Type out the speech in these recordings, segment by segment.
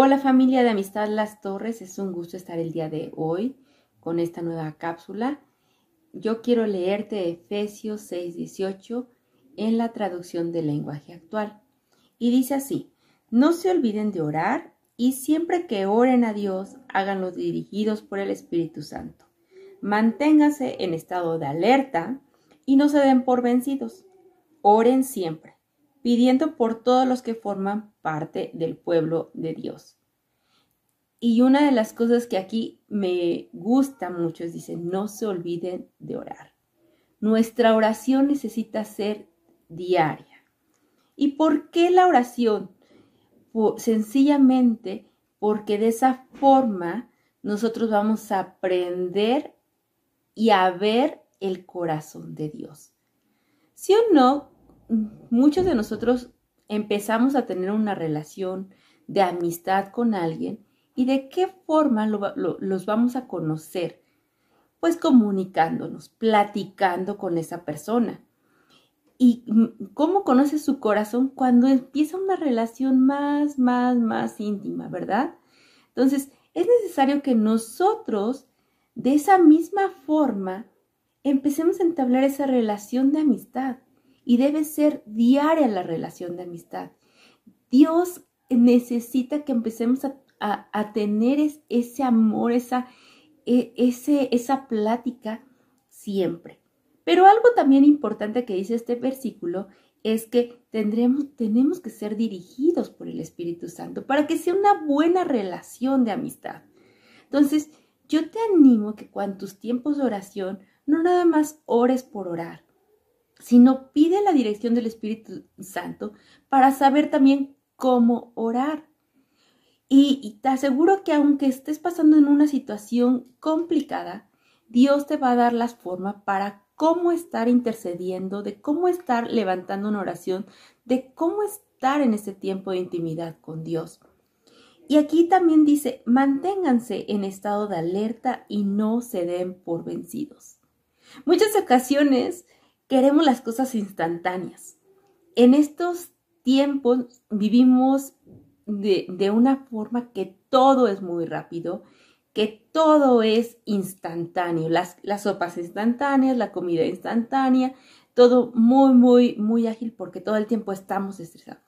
Hola familia de Amistad Las Torres, es un gusto estar el día de hoy con esta nueva cápsula. Yo quiero leerte Efesios 6:18 en la traducción del lenguaje actual. Y dice así, no se olviden de orar y siempre que oren a Dios, háganlo dirigidos por el Espíritu Santo. Manténganse en estado de alerta y no se den por vencidos. Oren siempre, pidiendo por todos los que forman parte del pueblo de Dios. Y una de las cosas que aquí me gusta mucho es, dice, no se olviden de orar. Nuestra oración necesita ser diaria. ¿Y por qué la oración? Sencillamente porque de esa forma nosotros vamos a aprender y a ver el corazón de Dios. Si o no, muchos de nosotros empezamos a tener una relación de amistad con alguien y de qué forma los vamos a conocer. Pues comunicándonos, platicando con esa persona. ¿Y cómo conoces su corazón? Cuando empieza una relación más, más, más íntima, ¿verdad? Entonces, es necesario que nosotros, de esa misma forma, empecemos a entablar esa relación de amistad. Y debe ser diaria la relación de amistad. Dios necesita que empecemos a, tener ese amor, esa, e, esa plática siempre. Pero algo también importante que dice este versículo es que tendremos, tenemos que ser dirigidos por el Espíritu Santo para que sea una buena relación de amistad. Entonces, yo te animo que cuando tus tiempos de oración no nada más ores por orar, sino pide la dirección del Espíritu Santo para saber también cómo orar. Y, te aseguro que aunque estés pasando en una situación complicada, Dios te va a dar las formas para cómo estar intercediendo, de cómo estar levantando una oración, de cómo estar en ese tiempo de intimidad con Dios. Y aquí también dice, manténganse en estado de alerta y no se den por vencidos. Muchas ocasiones queremos las cosas instantáneas. En estos tiempos vivimos de, de una forma que todo es muy rápido que todo es instantáneo, las, sopas instantáneas, la comida instantánea, todo muy, muy, muy ágil porque todo el tiempo estamos estresados.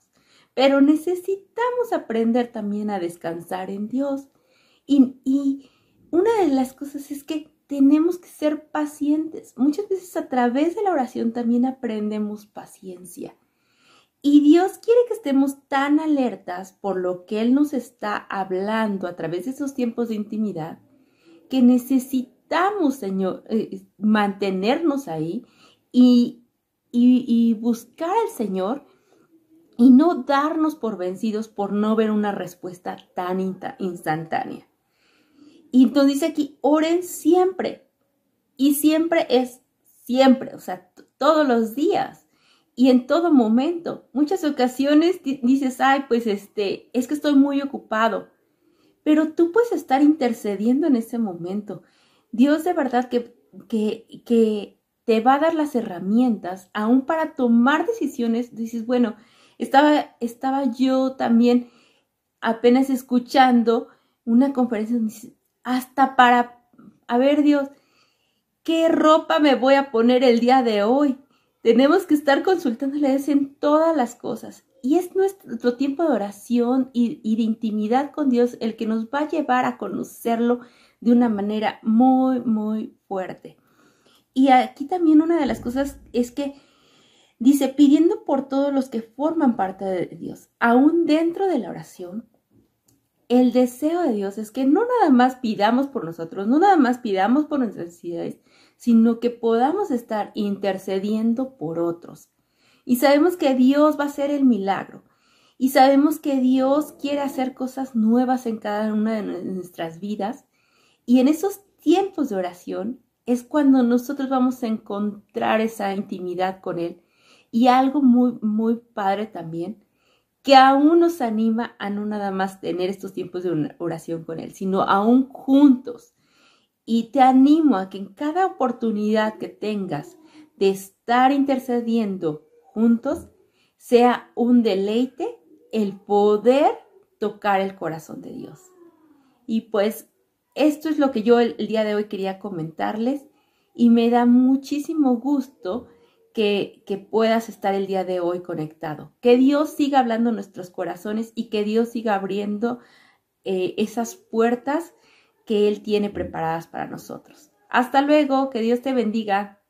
Pero necesitamos aprender también a descansar en Dios. Y, y una de las cosas es que tenemos que ser pacientes. Muchas veces a través de la oración también aprendemos paciencia. Y Dios quiere que estemos tan alertas por lo que Él nos está hablando a través de esos tiempos de intimidad, que necesitamos, Señor, eh, mantenernos ahí y, y, buscar al Señor y no darnos por vencidos por no ver una respuesta tan instantánea. Y entonces dice aquí, oren siempre. Y siempre es siempre, o sea, todos los días y en todo momento. Muchas ocasiones dices, ay, pues este, es que estoy muy ocupado, pero tú puedes estar intercediendo en ese momento. Dios de verdad que, que, que te va a dar las herramientas aún para tomar decisiones. Dices, bueno, estaba, estaba yo también apenas escuchando una conferencia hasta para, a ver Dios, ¿qué ropa me voy a poner el día de hoy? Tenemos que estar consultándole a Dios en todas las cosas. Y es nuestro tiempo de oración y, y, de intimidad con Dios el que nos va a llevar a conocerlo de una manera muy, muy fuerte. Y aquí también una de las cosas es que dice, pidiendo por todos los que forman parte de Dios, aún dentro de la oración, el deseo de Dios es que no nada más pidamos por nosotros, no nada más pidamos por nuestras necesidades, sino que podamos estar intercediendo por otros. Y sabemos que Dios va a hacer el milagro. Y sabemos que Dios quiere hacer cosas nuevas en cada una de nuestras vidas. Y en esos tiempos de oración es cuando nosotros vamos a encontrar esa intimidad con Él. Y algo muy, muy padre también, que aún nos anima a no nada más tener estos tiempos de oración con Él, sino aún juntos. Y te animo a que en cada oportunidad que tengas de estar intercediendo juntos, sea un deleite el poder tocar el corazón de Dios. Y pues esto es lo que yo el, día de hoy quería comentarles y me da muchísimo gusto que, que, puedas estar el día de hoy conectado. Que Dios siga hablando nuestros corazones y que Dios siga abriendo eh, esas puertas que Él tiene preparadas para nosotros. Hasta luego, que Dios te bendiga.